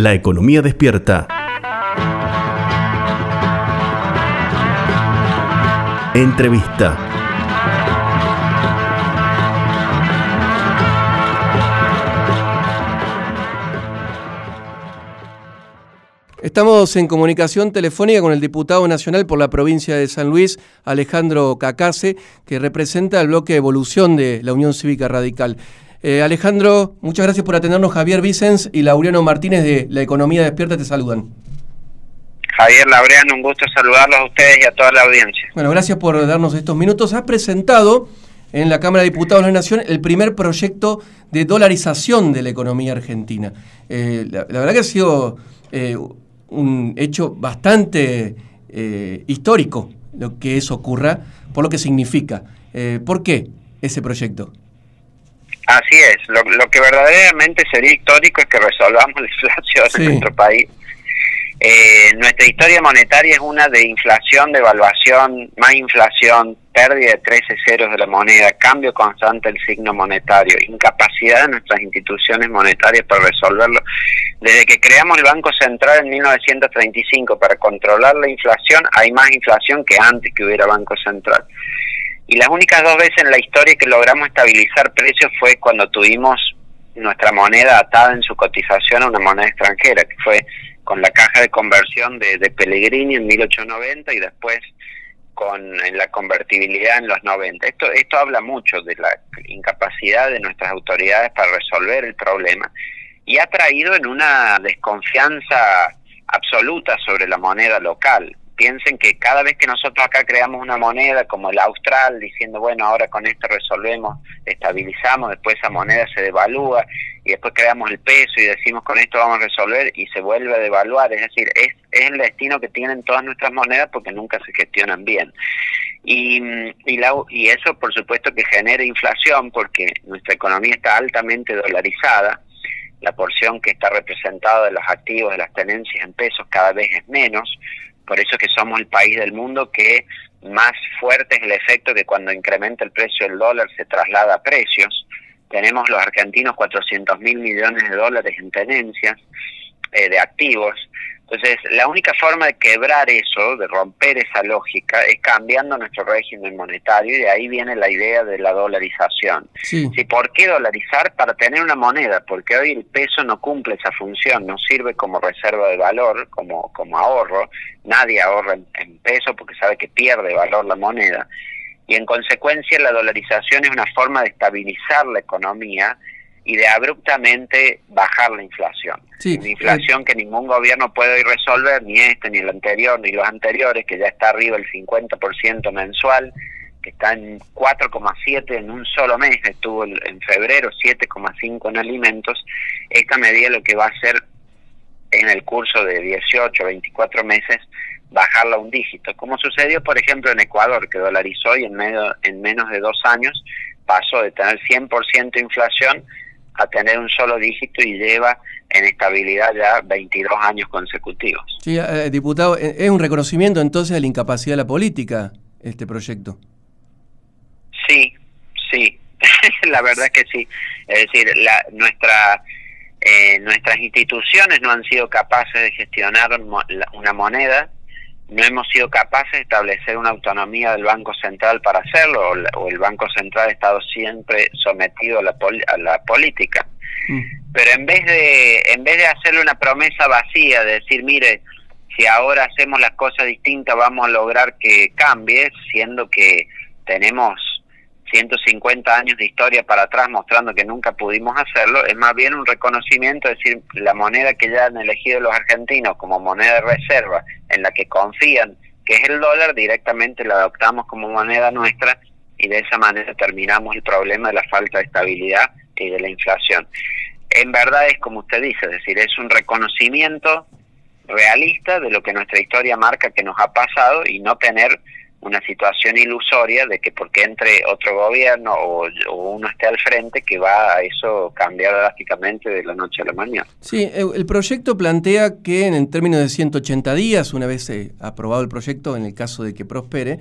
La economía despierta. Entrevista. Estamos en comunicación telefónica con el diputado nacional por la provincia de San Luis, Alejandro Cacase, que representa el bloque evolución de la Unión Cívica Radical. Eh, Alejandro, muchas gracias por atendernos. Javier Vicens y Laureano Martínez de La Economía Despierta te saludan. Javier Laureano, un gusto saludarlos a ustedes y a toda la audiencia. Bueno, gracias por darnos estos minutos. Has presentado en la Cámara de Diputados de la Nación el primer proyecto de dolarización de la economía argentina. Eh, la, verdad que ha sido eh, un hecho bastante histórico lo que eso ocurra, por lo que significa. ¿Por qué ese proyecto? Así es, lo, que verdaderamente sería histórico es que resolvamos la inflación en nuestro país. Eh, nuestra historia monetaria es una de inflación, devaluación, más inflación, pérdida de 13 ceros de la moneda, cambio constante del signo monetario, incapacidad de nuestras instituciones monetarias para resolverlo. Desde que creamos el Banco Central en 1935 para controlar la inflación, hay más inflación que antes que hubiera Banco Central. Y las únicas dos veces en la historia que logramos estabilizar precios fue cuando tuvimos nuestra moneda atada en su cotización a una moneda extranjera, que fue con la caja de conversión de, de Pellegrini en 1890 y después con la convertibilidad en los 90. Esto, esto habla mucho de la incapacidad de nuestras autoridades para resolver el problema y ha traído en una desconfianza absoluta sobre la moneda local piensen que cada vez que nosotros acá creamos una moneda como el austral, diciendo, bueno, ahora con esto resolvemos, estabilizamos, después esa moneda se devalúa y después creamos el peso y decimos con esto vamos a resolver y se vuelve a devaluar. Es decir, es, es el destino que tienen todas nuestras monedas porque nunca se gestionan bien. Y, y, la, y eso por supuesto que genera inflación porque nuestra economía está altamente dolarizada la porción que está representada de los activos, de las tenencias en pesos cada vez es menos, por eso que somos el país del mundo que más fuerte es el efecto que cuando incrementa el precio del dólar se traslada a precios. Tenemos los argentinos 400 mil millones de dólares en tenencias eh, de activos entonces, la única forma de quebrar eso, de romper esa lógica, es cambiando nuestro régimen monetario y de ahí viene la idea de la dolarización. Sí. ¿Por qué dolarizar? Para tener una moneda, porque hoy el peso no cumple esa función, no sirve como reserva de valor, como, como ahorro. Nadie ahorra en peso porque sabe que pierde valor la moneda. Y en consecuencia la dolarización es una forma de estabilizar la economía y de abruptamente bajar la inflación. una inflación que ningún gobierno puede resolver, ni este, ni el anterior, ni los anteriores, que ya está arriba el 50% mensual, que está en 4,7 en un solo mes, estuvo en febrero 7,5 en alimentos. Esta medida lo que va a hacer en el curso de 18, 24 meses, bajarla un dígito, como sucedió, por ejemplo, en Ecuador, que dolarizó y en, medio, en menos de dos años pasó de tener 100% inflación a tener un solo dígito y lleva en estabilidad ya 22 años consecutivos. Sí, eh, diputado, eh, es un reconocimiento entonces de la incapacidad de la política este proyecto. Sí, sí, la verdad es que sí. Es decir, la, nuestra, eh, nuestras instituciones no han sido capaces de gestionar una moneda no hemos sido capaces de establecer una autonomía del Banco Central para hacerlo, o, el Banco Central ha estado siempre sometido a la, a la política. Mm. Pero en vez de en vez de hacerle una promesa vacía, de decir, mire, si ahora hacemos las cosas distintas vamos a lograr que cambie, siendo que tenemos 150 años de historia para atrás mostrando que nunca pudimos hacerlo, es más bien un reconocimiento, es decir, la moneda que ya han elegido los argentinos como moneda de reserva, en la que confían, que es el dólar, directamente la adoptamos como moneda nuestra y de esa manera terminamos el problema de la falta de estabilidad y de la inflación. En verdad es como usted dice, es decir, es un reconocimiento realista de lo que nuestra historia marca que nos ha pasado y no tener una situación ilusoria de que porque entre otro gobierno o, uno esté al frente que va a eso cambiar drásticamente de la noche a la mañana. Sí, el proyecto plantea que en, términos de 180 días, una vez aprobado el proyecto, en el caso de que prospere,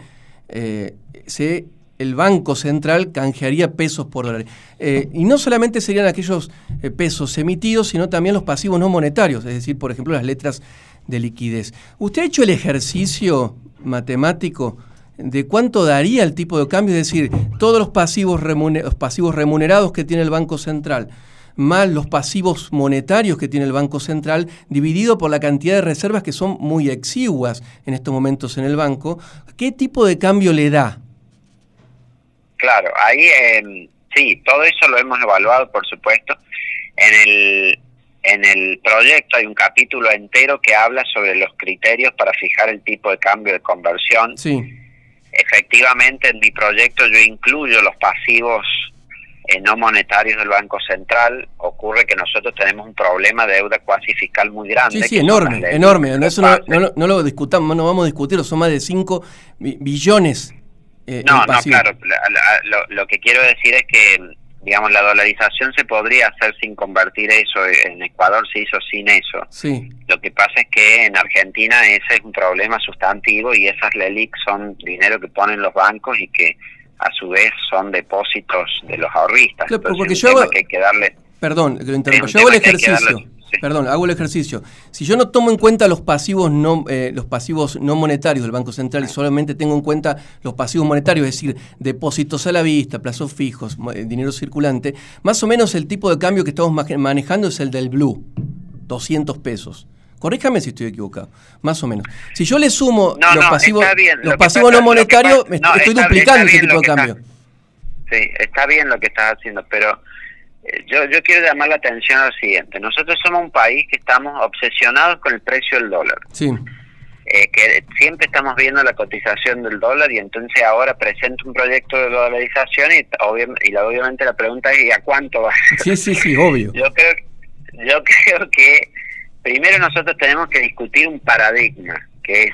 eh, se el Banco Central canjearía pesos por dólares. Eh, y no solamente serían aquellos eh, pesos emitidos, sino también los pasivos no monetarios, es decir, por ejemplo, las letras de liquidez. ¿Usted ha hecho el ejercicio matemático de cuánto daría el tipo de cambio? Es decir, todos los pasivos, los pasivos remunerados que tiene el Banco Central, más los pasivos monetarios que tiene el Banco Central, dividido por la cantidad de reservas que son muy exiguas en estos momentos en el banco, ¿qué tipo de cambio le da? Claro, ahí eh, sí, todo eso lo hemos evaluado, por supuesto. En el, en el proyecto hay un capítulo entero que habla sobre los criterios para fijar el tipo de cambio de conversión. Sí. Efectivamente, en mi proyecto yo incluyo los pasivos eh, no monetarios del Banco Central, ocurre que nosotros tenemos un problema de deuda cuasi fiscal muy grande. Sí, sí, enorme, enorme. Eso no, lo discutamos, no vamos a discutirlo, son más de 5 billones. Eh, no, no, claro, lo, que quiero decir es que, digamos, la dolarización se podría hacer sin convertir eso, en Ecuador se hizo sin eso. Sí. Lo que pasa es que en Argentina ese es un problema sustantivo y esas LELIC son dinero que ponen los bancos y que a su vez son depósitos de los ahorristas. porque yo hago, perdón, yo hago el ejercicio. Perdón, hago el ejercicio. Si yo no tomo en cuenta los pasivos no eh, los pasivos no monetarios del Banco Central y solamente tengo en cuenta los pasivos monetarios, es decir, depósitos a la vista, plazos fijos, eh, dinero circulante, más o menos el tipo de cambio que estamos manejando es el del blue, 200 pesos. Corríjame si estoy equivocado, más o menos. Si yo le sumo los pasivos, los pasivos no monetarios, estoy duplicando ese tipo de cambio. sí, está bien lo que estás haciendo, pero yo, yo quiero llamar la atención al siguiente. Nosotros somos un país que estamos obsesionados con el precio del dólar. Sí. Eh, que siempre estamos viendo la cotización del dólar y entonces ahora presento un proyecto de dolarización y, y obviamente la pregunta es ¿y a cuánto va? Sí, sí, sí, obvio. Yo creo, yo creo que primero nosotros tenemos que discutir un paradigma, que es,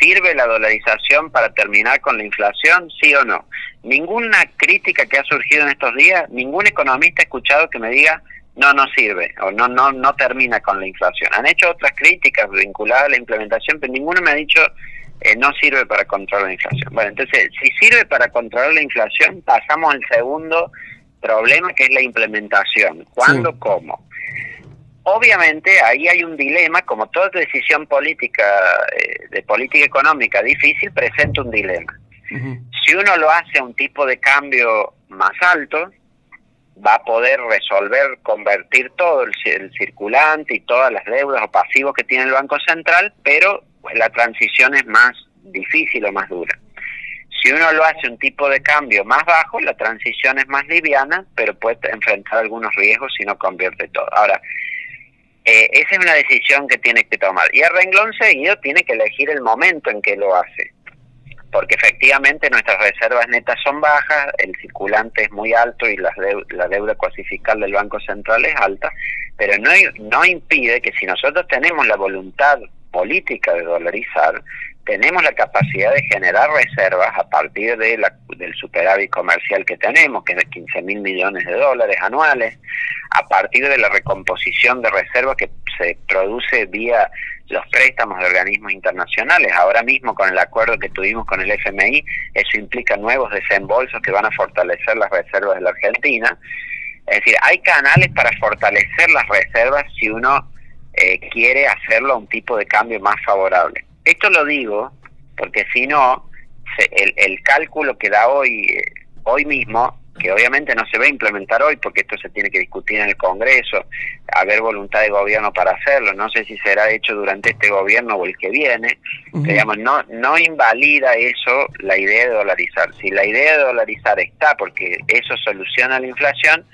¿sirve la dolarización para terminar con la inflación, sí o no? Ninguna crítica que ha surgido en estos días, ningún economista ha escuchado que me diga, no, no sirve, o no, no, no termina con la inflación. Han hecho otras críticas vinculadas a la implementación, pero ninguno me ha dicho, eh, no sirve para controlar la inflación. Bueno, entonces, si sirve para controlar la inflación, pasamos al segundo problema, que es la implementación. ¿Cuándo, cómo? Obviamente ahí hay un dilema, como toda decisión política, eh, de política económica difícil, presenta un dilema. Si uno lo hace a un tipo de cambio más alto, va a poder resolver, convertir todo el, circulante y todas las deudas o pasivos que tiene el Banco Central, pero la transición es más difícil o más dura. Si uno lo hace un tipo de cambio más bajo, la transición es más liviana, pero puede enfrentar algunos riesgos si no convierte todo. Ahora, eh, esa es una decisión que tiene que tomar. Y el renglón seguido tiene que elegir el momento en que lo hace. Porque efectivamente nuestras reservas netas son bajas, el circulante es muy alto y la, la deuda cuasi fiscal del Banco Central es alta, pero no, no impide que si nosotros tenemos la voluntad política de dolarizar, tenemos la capacidad de generar reservas a partir de la, del superávit comercial que tenemos, que es de 15 mil millones de dólares anuales, a partir de la recomposición de reservas que se produce vía los préstamos de organismos internacionales. Ahora mismo con el acuerdo que tuvimos con el FMI, eso implica nuevos desembolsos que van a fortalecer las reservas de la Argentina. Es decir, hay canales para fortalecer las reservas si uno eh, quiere hacerlo a un tipo de cambio más favorable. Esto lo digo porque si no, el, el, cálculo que da hoy, eh, hoy mismo, que obviamente no se va a implementar hoy porque esto se tiene que discutir en el Congreso, haber voluntad de gobierno para hacerlo, no sé si será hecho durante este gobierno o el que viene, digamos, no, no invalida eso la idea de dolarizar. Si la idea de dolarizar está porque eso soluciona la inflación,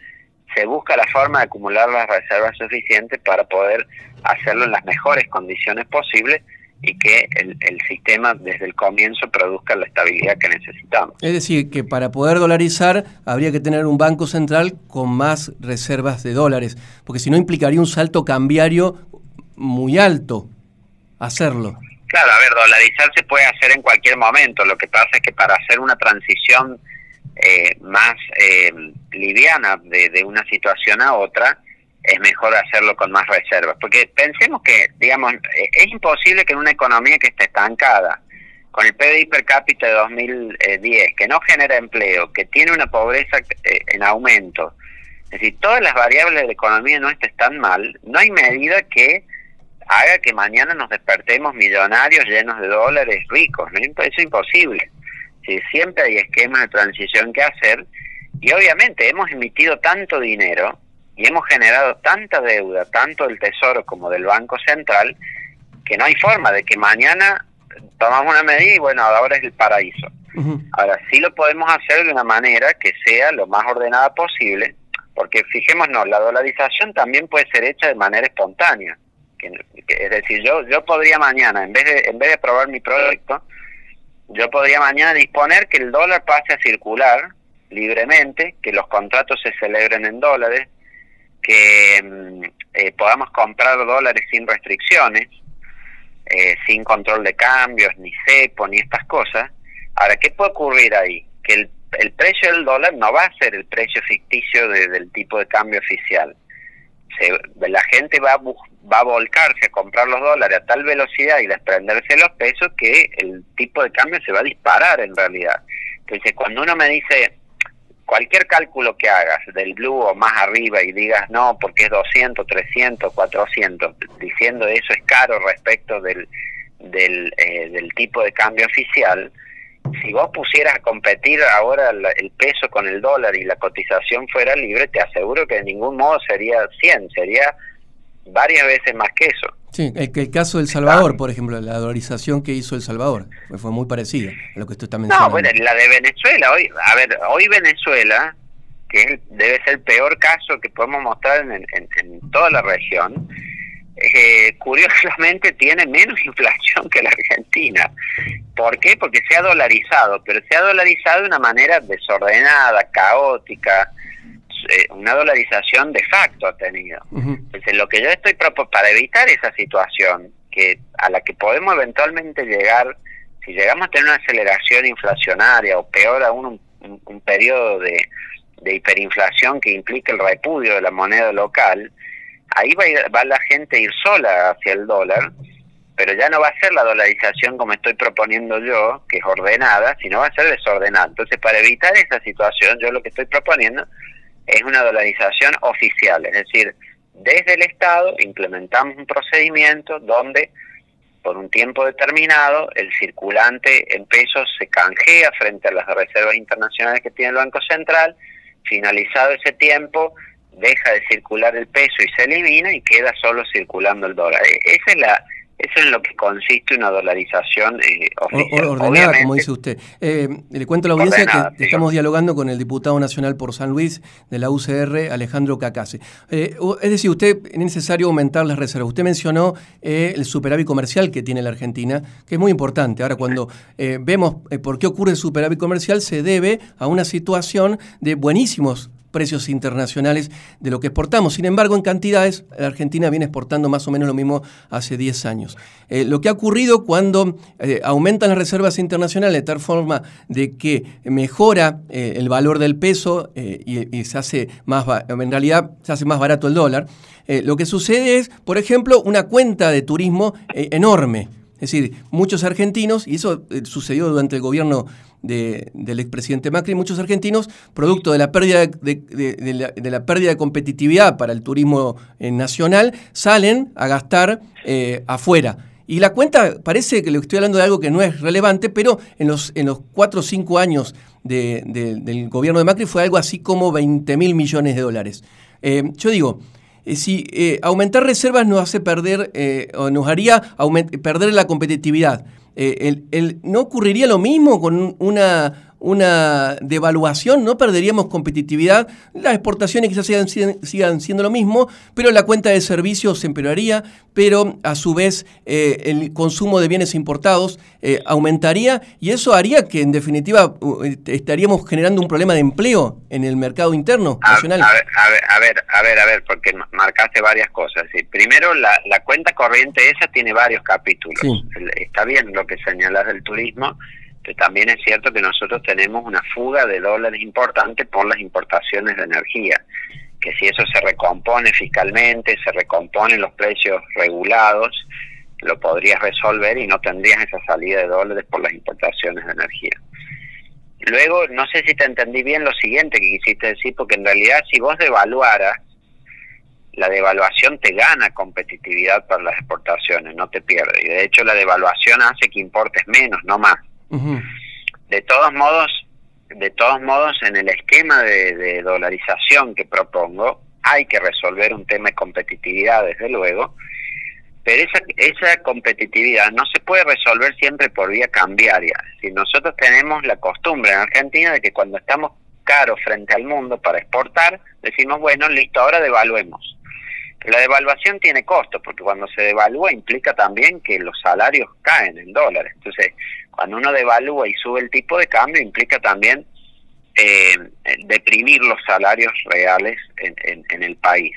se busca la forma de acumular las reservas suficientes para poder hacerlo en las mejores condiciones posibles y que el, sistema desde el comienzo produzca la estabilidad que necesitamos. Es decir, que para poder dolarizar habría que tener un banco central con más reservas de dólares, porque si no implicaría un salto cambiario muy alto hacerlo. Claro, a ver, dolarizar se puede hacer en cualquier momento, lo que pasa es que para hacer una transición eh, más eh, liviana de, de una situación a otra, es mejor hacerlo con más reservas. Porque pensemos que, digamos, es imposible que en una economía que esté estancada, con el PBI per cápita de 2010, que no genera empleo, que tiene una pobreza eh, en aumento, es decir, todas las variables de la economía nuestra están mal, no hay medida que haga que mañana nos despertemos millonarios llenos de dólares ricos, ¿no? Eso es imposible. Si siempre hay esquemas de transición que hacer y obviamente hemos emitido tanto dinero y hemos generado tanta deuda, tanto del Tesoro como del Banco Central, que no hay forma de que mañana tomamos una medida y bueno, ahora es el paraíso. Ahora sí lo podemos hacer de una manera que sea lo más ordenada posible, porque fijémonos, la dolarización también puede ser hecha de manera espontánea. es decir, yo yo podría mañana, en vez de en vez de aprobar mi proyecto, yo podría mañana disponer que el dólar pase a circular libremente, que los contratos se celebren en dólares, que mm, eh, podamos comprar dólares sin restricciones, eh, sin control de cambios, ni cepo, ni estas cosas. Ahora, ¿qué puede ocurrir ahí? Que el, precio del dólar no va a ser el precio ficticio del tipo de cambio oficial. La gente va a, va a volcarse a comprar los dólares a tal velocidad y desprenderse los pesos que el tipo de cambio se va a disparar en realidad. Entonces, cuando uno me dice, cualquier cálculo que hagas del blue o más arriba y digas no porque es 200, 300, 400, diciendo eso es caro respecto del, del, eh, del tipo de cambio oficial, si vos pusieras a competir ahora el peso con el dólar y la cotización fuera libre, te aseguro que de ningún modo sería 100, sería varias veces más que eso. Sí, el, el caso del Salvador, por ejemplo, la dolarización que hizo El Salvador, fue, muy parecida a lo que usted está mencionando. No, bueno, la de Venezuela, hoy, a ver, hoy Venezuela, que debe ser el peor caso que podemos mostrar en, en, toda la región, eh, curiosamente tiene menos inflación que la Argentina. ¿Por qué? Porque se ha dolarizado, pero se ha dolarizado de una manera desordenada, caótica, eh, una dolarización de facto ha tenido. Entonces, lo que yo estoy proponiendo para evitar esa situación que a la que podemos eventualmente llegar, si llegamos a tener una aceleración inflacionaria o peor aún un, periodo de, hiperinflación que implique el repudio de la moneda local, ahí va, va la gente a ir sola hacia el dólar, pero ya no va a ser la dolarización como estoy proponiendo yo, que es ordenada, sino va a ser desordenada. Entonces, para evitar esa situación, yo lo que estoy proponiendo es una dolarización oficial, es decir, desde el Estado implementamos un procedimiento donde por un tiempo determinado el circulante en pesos se canjea frente a las reservas internacionales que tiene el Banco Central, finalizado ese tiempo deja de circular el peso y se elimina y queda solo circulando el dólar. E-, esa es la eso es en lo que consiste una dolarización eh, oficial. Ordenada, como dice usted. Eh, le cuento a la audiencia que estamos dialogando con el diputado nacional por San Luis de la UCR, Alejandro Cacase. Eh, es decir, usted es necesario aumentar las reservas. Usted mencionó eh, el superávit comercial que tiene la Argentina, que es muy importante. Ahora, cuando vemos por qué ocurre el superávit comercial, se debe a una situación de buenísimos precios internacionales de lo que exportamos. Sin embargo, en cantidades, la Argentina viene exportando más o menos lo mismo hace 10 años. Eh, lo que ha ocurrido cuando eh, aumentan las reservas internacionales de tal forma de que mejora eh, el valor del peso y, se hace más, en realidad se hace más barato el dólar, lo que sucede es, por ejemplo, una cuenta de turismo enorme. Es decir, muchos argentinos, y eso sucedió durante el gobierno del expresidente Macri, muchos argentinos, producto de la pérdida de, la, pérdida de competitividad para el turismo eh, nacional, salen a gastar eh, afuera. Y la cuenta, parece que le estoy hablando de algo que no es relevante, pero en los, en los cuatro o cinco años del gobierno de Macri fue algo así como 20 mil millones de dólares. Eh, yo digo, si aumentar reservas nos hace perder, o nos haría perder la competitividad, eh, el, ¿no ocurriría lo mismo con una, una devaluación? ¿No perderíamos competitividad? Las exportaciones quizás sigan, sigan siendo lo mismo, pero la cuenta de servicios se empeoraría, pero a su vez eh, el consumo de bienes importados eh, aumentaría y eso haría que en definitiva estaríamos generando un problema de empleo en el mercado interno nacional. A, ver, a ver, a ver, a ver, porque marcaste varias cosas. Primero, la, la cuenta corriente esa tiene varios capítulos. Está bien lo que señalas del turismo, también es cierto que nosotros tenemos una fuga de dólares importante por las importaciones de energía que si eso se recompone fiscalmente, se recomponen los precios regulados, lo podrías resolver y no tendrías esa salida de dólares por las importaciones de energía. Luego, no sé si te entendí bien lo siguiente que quisiste decir, porque en realidad si vos devaluaras, la devaluación te gana competitividad para las exportaciones, no te pierde. Y de hecho la devaluación hace que importes menos, no más. De todos modos, de todos modos, en el esquema de, dolarización que propongo, hay que resolver un tema de competitividad, desde luego, pero esa, esa competitividad no se puede resolver siempre por vía cambiaria. Si nosotros tenemos la costumbre en Argentina de que cuando estamos caros frente al mundo para exportar, decimos, bueno, listo, ahora devaluemos. la devaluación tiene costo, porque cuando se devalúa implica también que los salarios caen en dólares. Entonces, cuando uno devalúa y sube el tipo de cambio, implica también eh, deprimir los salarios reales en, en, el país.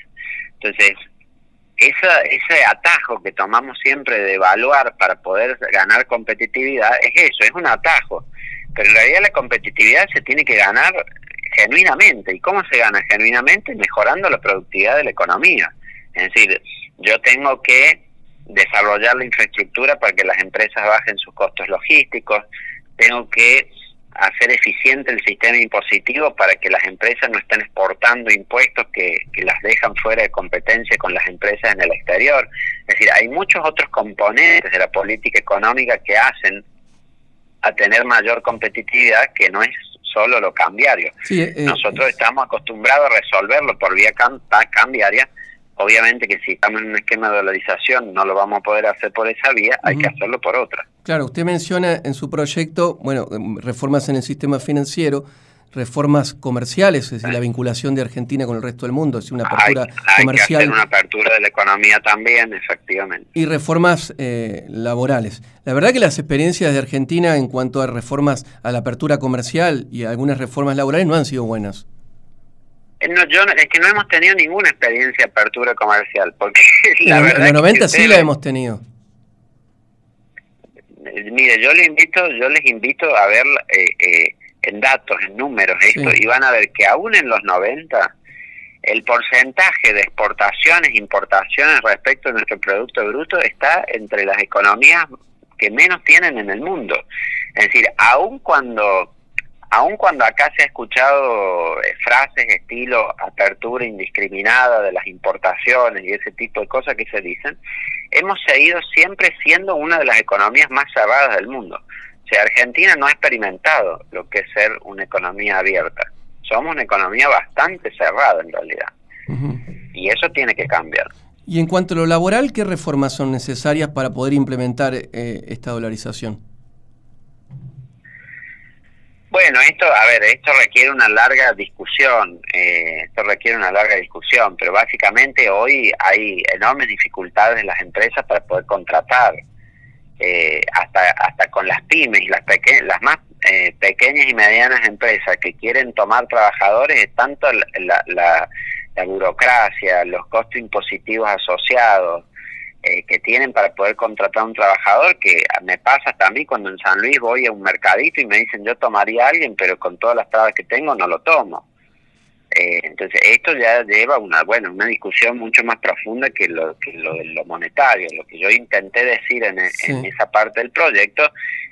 Entonces, esa, ese atajo que tomamos siempre de evaluar para poder ganar competitividad es eso, es un atajo. Pero en realidad la competitividad se tiene que ganar genuinamente. ¿Y cómo se gana genuinamente? Mejorando la productividad de la economía. Es decir, yo tengo que desarrollar la infraestructura para que las empresas bajen sus costos logísticos, tengo que hacer eficiente el sistema impositivo para que las empresas no estén exportando impuestos que, las dejan fuera de competencia con las empresas en el exterior. Es decir, hay muchos otros componentes de la política económica que hacen a tener mayor competitividad que no es solo lo cambiario. Eh, eh, Nosotros estamos acostumbrados a resolverlo por vía cambiaria, Obviamente que si estamos en un esquema de dolarización no lo vamos a poder hacer por esa vía, hay que hacerlo por otra. Claro, usted menciona en su proyecto, bueno, em, reformas en el sistema financiero, reformas comerciales, es decir, la vinculación de Argentina con el resto del mundo, es decir, una apertura comercial. Hay que una apertura de la economía también, efectivamente. Y reformas eh, laborales. La verdad que las experiencias de Argentina en cuanto a reformas a la apertura comercial y algunas reformas laborales no han sido buenas. Eh, no, yo, es que no hemos tenido ninguna experiencia de apertura comercial, porque la en, los 90 sí la hemos tenido. Eh, mire, yo les invito, yo les invito a ver eh, en datos, en números esto, y van a ver que aún en los 90 el porcentaje de exportaciones, importaciones respecto a nuestro Producto Bruto está entre las economías que menos tienen en el mundo. Es decir, aún cuando aun cuando acá se ha escuchado eh, frases estilo apertura indiscriminada de las importaciones y ese tipo de cosas que se dicen, hemos seguido siempre siendo una de las economías más cerradas del mundo. O sea, Argentina no ha experimentado lo que es ser una economía abierta. Somos una economía bastante cerrada en realidad. Y eso tiene que cambiar. Y en cuanto a lo laboral, ¿qué reformas son necesarias para poder implementar eh, esta dolarización? Bueno, esto, a ver, esto requiere una larga discusión, eh, esto requiere una larga discusión, pero básicamente hoy hay enormes dificultades en las empresas para poder contratar, eh, hasta hasta con las pymes y las las más eh, pequeñas y medianas empresas que quieren tomar trabajadores, es tanto la, la, la burocracia, los costos impositivos asociados, eh, que tienen para poder contratar a un trabajador, que me pasa también cuando en San Luis voy a un mercadito y me dicen yo tomaría a alguien, pero con todas las trabas que tengo no lo tomo. Eh, entonces esto ya lleva una bueno una discusión mucho más profunda que lo que lo lo monetario. Lo que yo intenté decir en, esa parte del proyecto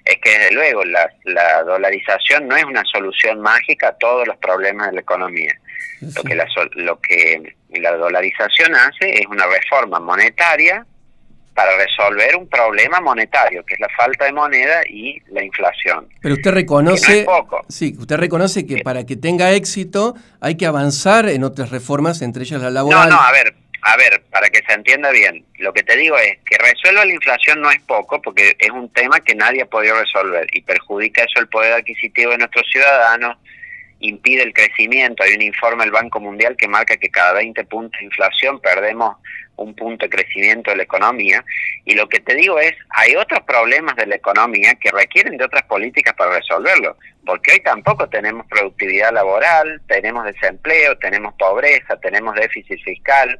es que desde luego la, la dolarización no es una solución mágica a todos los problemas de la economía. Lo que la, lo que la dolarización hace es una reforma monetaria para resolver un problema monetario, que es la falta de moneda y la inflación. Pero usted reconoce, sí, usted reconoce que para que tenga éxito hay que avanzar en otras reformas, entre ellas la laboral. No, no, a ver, a ver, para que se entienda bien, lo que te digo es que resuelva la inflación no es poco, porque es un tema que nadie ha podido resolver y perjudica eso el poder adquisitivo de nuestros ciudadanos, impide el crecimiento. Hay un informe del Banco Mundial que marca que cada 20 puntos de inflación perdemos un punto de crecimiento de la economía. Y lo que te digo es, hay otros problemas de la economía que requieren de otras políticas para resolverlo, porque hoy tampoco tenemos productividad laboral, tenemos desempleo, tenemos pobreza, tenemos déficit fiscal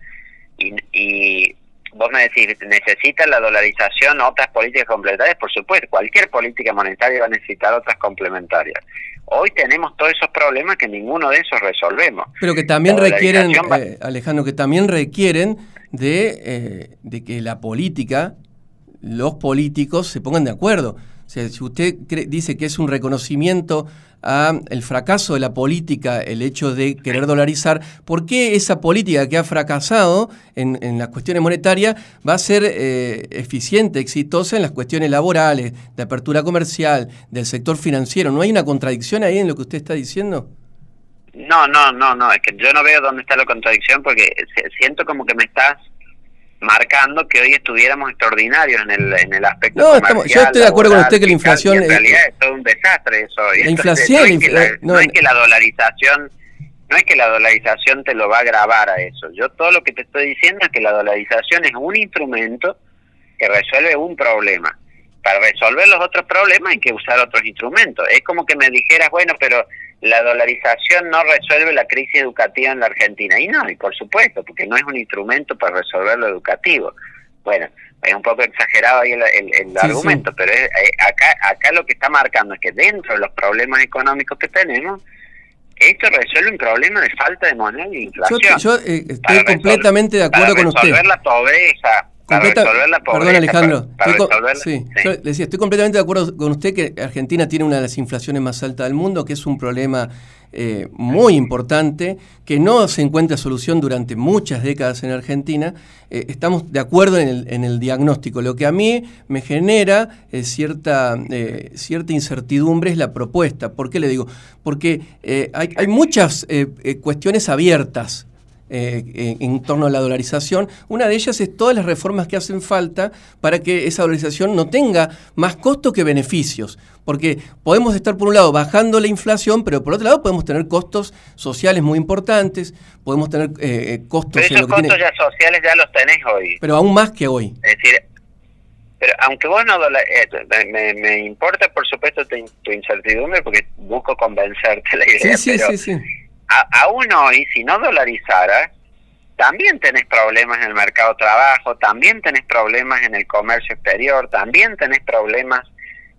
y, y vos me decís, ¿necesita la dolarización otras políticas complementarias? Por supuesto, cualquier política monetaria va a necesitar otras complementarias. Hoy tenemos todos esos problemas que ninguno de esos resolvemos. Pero que también requieren, eh, Alejandro, que también requieren de, eh, de que la política los políticos se pongan de acuerdo. O sea, si usted dice que es un reconocimiento a el fracaso de la política, el hecho de querer dolarizar, ¿por qué esa política que ha fracasado en, las cuestiones monetarias va a ser eh, eficiente, exitosa en las cuestiones laborales, de apertura comercial, del sector financiero? ¿No hay una contradicción ahí en lo que usted está diciendo? No, no, no, no, es que yo no veo dónde está la contradicción porque siento como que me estás marcando que hoy estuviéramos extraordinarios en el, en el aspecto no, estamos, yo estoy de acuerdo con usted que la inflación en realidad es todo un desastre eso la inflación no, es que la, no, es que la dolarización no es que la dolarización te lo va a grabar a eso. Yo todo lo que te estoy diciendo es que la dolarización es un instrumento que resuelve un problema. Para resolver los otros problemas hay que usar otros instrumentos. Es como que me dijeras bueno pero la dolarización no resuelve la crisis educativa en la Argentina. Y no, y por supuesto, porque no es un instrumento para resolver lo educativo. Bueno, es un poco exagerado ahí el, argumento, pero eh, acá, acá lo que está marcando es que dentro de los problemas económicos que tenemos, esto resuelve un problema de falta de moneda y inflación. Yo, eh, estoy completamente de acuerdo con usted. Para resolver la pobreza, Perdón, Alejandro. estoy, decía, estoy completamente de acuerdo con usted que Argentina tiene una de las inflaciones más altas del mundo, que es un problema eh, muy importante, que no se encuentra solución durante muchas décadas en Argentina. Eh, estamos de acuerdo en el, en el, diagnóstico. Lo que a mí me genera eh, cierta, cierta incertidumbre es la propuesta. ¿Por qué le digo? Porque hay, hay, muchas cuestiones abiertas eh, en, torno a la dolarización. Una de ellas es todas las reformas que hacen falta para que esa dolarización no tenga más costo que beneficios. Porque podemos estar, por un lado, bajando la inflación, pero por otro lado podemos tener costos sociales muy importantes, podemos tener eh, eh, costos... Pero esos costos ya sociales ya los tenés hoy. Pero aún más que hoy. Es decir, pero aunque vos no me, me, importa por supuesto tu, incertidumbre porque busco convencerte la idea sí, sí, sí, sí aún hoy, si no dolarizara, también tenés problemas en el mercado de trabajo, también tenés problemas en el comercio exterior, también tenés problemas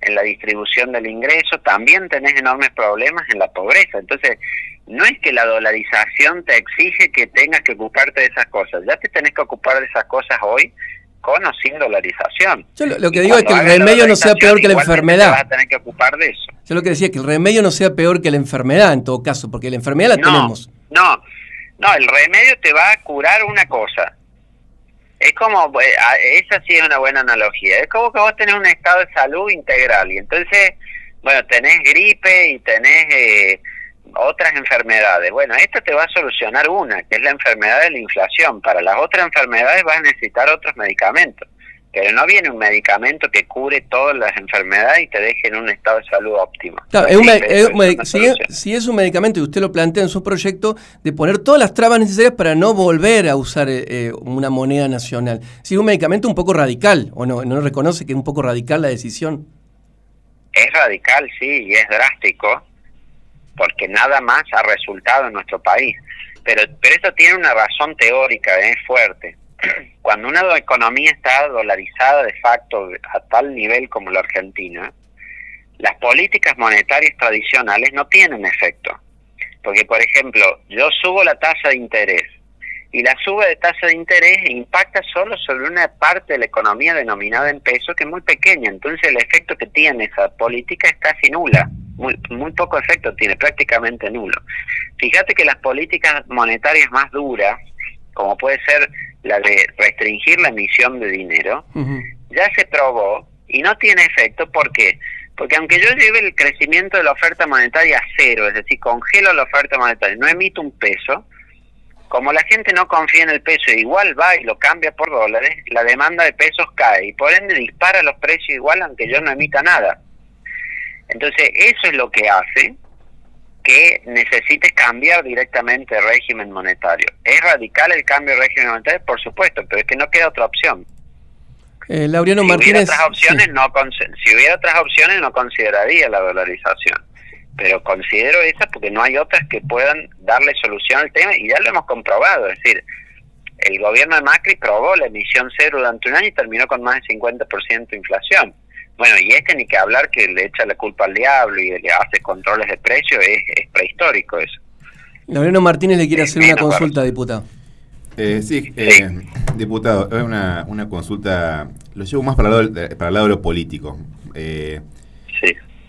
en la distribución del ingreso, también tenés enormes problemas en la pobreza. Entonces, no es que la dolarización te exige que tengas que ocuparte de esas cosas, ya te tenés que ocupar de esas cosas hoy con o sin dolarización. Yo lo, que digo es que el remedio no sea peor que la enfermedad. Vas a tener que ocupar de eso. Yo lo que decía que el remedio no sea peor que la enfermedad en todo caso, porque la enfermedad la tenemos. No, no, el remedio te va a curar una cosa. Es como, eh, esa sí es una buena analogía, es como que vos tenés un estado de salud integral y entonces, bueno, tenés gripe y tenés... Eh, otras enfermedades. Bueno, esto te va a solucionar una, que es la enfermedad de la inflación. Para las otras enfermedades vas a necesitar otros medicamentos. Pero no viene un medicamento que cure todas las enfermedades y te deje en un estado de salud óptimo. si, es, un medicamento y usted lo plantea en su proyecto, de poner todas las trabas necesarias para no volver a usar eh, eh, una moneda nacional. Si es un medicamento un poco radical, ¿o no? ¿No reconoce que es un poco radical la decisión? Es radical, sí, y es drástico porque nada más ha resultado en nuestro país. Pero, pero eso tiene una razón teórica, es fuerte. Cuando una economía está dolarizada de facto a tal nivel como la Argentina, las políticas monetarias tradicionales no tienen efecto. Porque, por ejemplo, yo subo la tasa de interés y la suba de tasa de interés impacta solo sobre una parte de la economía denominada en peso que es muy pequeña. Entonces el efecto que tiene esa política es casi nula muy, muy poco efecto tiene, prácticamente nulo. Fíjate que las políticas monetarias más duras, como puede ser la de restringir la emisión de dinero, ya se probó y no tiene efecto. ¿Por qué? Porque aunque yo lleve el crecimiento de la oferta monetaria a cero, es decir, congelo la oferta monetaria, no emito un peso, como la gente no confía en el peso igual va y lo cambia por dólares, la demanda de pesos cae y por ende dispara los precios igual aunque yo no emita nada. Entonces, eso es lo que hace que necesites cambiar directamente el régimen monetario. ¿Es radical el cambio de régimen monetario? Por supuesto, pero es que no queda otra opción. Eh, Laureano si Martínez. Hubiera otras opciones, no si hubiera otras opciones, no consideraría la dolarización. Pero considero esa porque no hay otras que puedan darle solución al tema y ya lo hemos comprobado. Es decir, el gobierno de Macri probó la emisión cero durante un año y terminó con más del 50% de inflación. Bueno, y este ni que hablar que le echa la culpa al diablo y le hace controles de precio, es, prehistórico eso. Loreno Martínez le quiere hacer una consulta, diputado. Eh, sí, eh, diputado, es una, una consulta lo llevo más para el lado, de, para el lado de lo político. Eh, sí.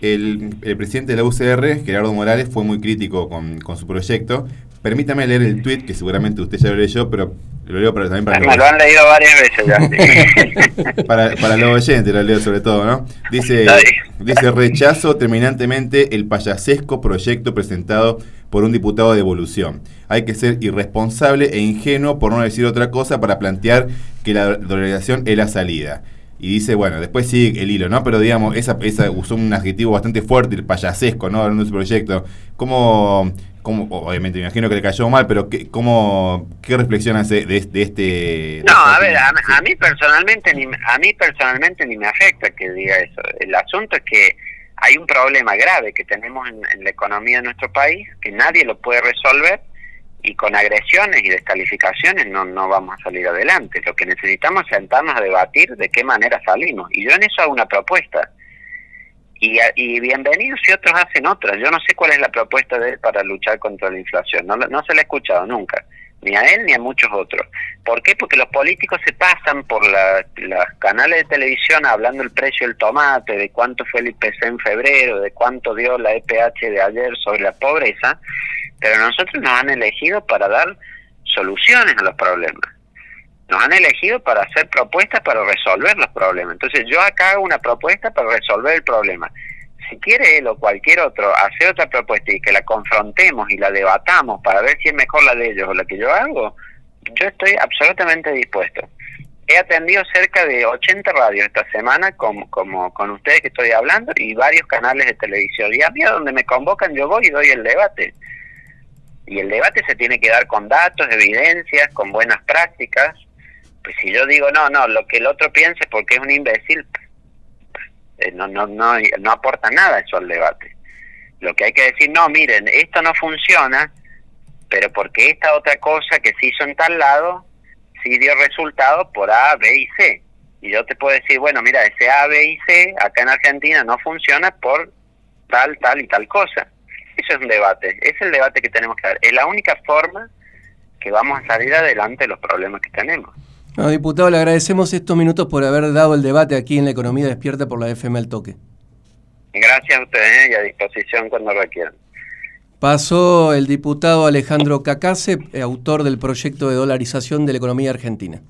El, el, presidente de la UCR, Gerardo Morales, fue muy crítico con, con su proyecto. Permítame leer el tuit, que seguramente usted ya lo leyó, pero lo leo para, también para... Me lo han leído varias veces ya. para, para los oyentes lo leo sobre todo, ¿no? Dice, dice, rechazo terminantemente el payasesco proyecto presentado por un diputado de evolución. Hay que ser irresponsable e ingenuo, por no decir otra cosa, para plantear que la dolarización es la salida. Y dice, bueno, después sigue el hilo, ¿no? Pero digamos, esa, esa usó un adjetivo bastante fuerte, el payasesco, ¿no? En su proyecto. ¿Cómo, cómo, obviamente me imagino que le cayó mal, pero ¿qué, cómo, qué reflexión hace de, este... no, a ver, a, mí personalmente ni, a mí personalmente ni me afecta que diga eso. El asunto es que hay un problema grave que tenemos en la economía de nuestro país, que nadie lo puede resolver, y con agresiones y descalificaciones no, no vamos a salir adelante. Lo que necesitamos es sentarnos a debatir de qué manera salimos. Y yo en eso hago una propuesta. Y, y bienvenidos si otros hacen otras. Yo no sé cuál es la propuesta de él para luchar contra la inflación. No, no se la he escuchado nunca. Ni a él ni a muchos otros. ¿Por qué? Porque los políticos se pasan por los canales de televisión hablando el precio del tomate, de cuánto fue el IPC en febrero, de cuánto dio la EPH de ayer sobre la pobreza pero nosotros nos han elegido para dar soluciones a los problemas. Nos han elegido para hacer propuestas para resolver los problemas. Entonces yo acá hago una propuesta para resolver el problema. Si quiere él o cualquier otro hacer otra propuesta y que la confrontemos y la debatamos para ver si es mejor la de ellos o la que yo hago, yo estoy absolutamente dispuesto. He atendido cerca de 80 radios esta semana, como, como con ustedes que estoy hablando, y varios canales de televisión. Y a mí a donde me convocan yo voy y doy el debate. Y el debate se tiene que dar con datos, evidencias, con buenas prácticas. Pues si yo digo, no, no, lo que el otro piense porque es un imbécil, eh, no, no, no, no aporta nada eso al debate. Lo que hay que decir, no, miren, esto no funciona, pero porque esta otra cosa que se hizo en tal lado, sí dio resultado por A, B y C. Y yo te puedo decir, bueno, mira, ese A, B y C acá en Argentina no funciona por tal, tal y tal cosa. Eso es un debate, es el debate que tenemos que dar. Es la única forma que vamos a salir adelante de los problemas que tenemos. No, diputado, le agradecemos estos minutos por haber dado el debate aquí en la Economía Despierta por la FM El Toque. Gracias a ustedes ¿eh? y a disposición cuando requieran. Pasó el diputado Alejandro Cacase, autor del proyecto de dolarización de la economía argentina.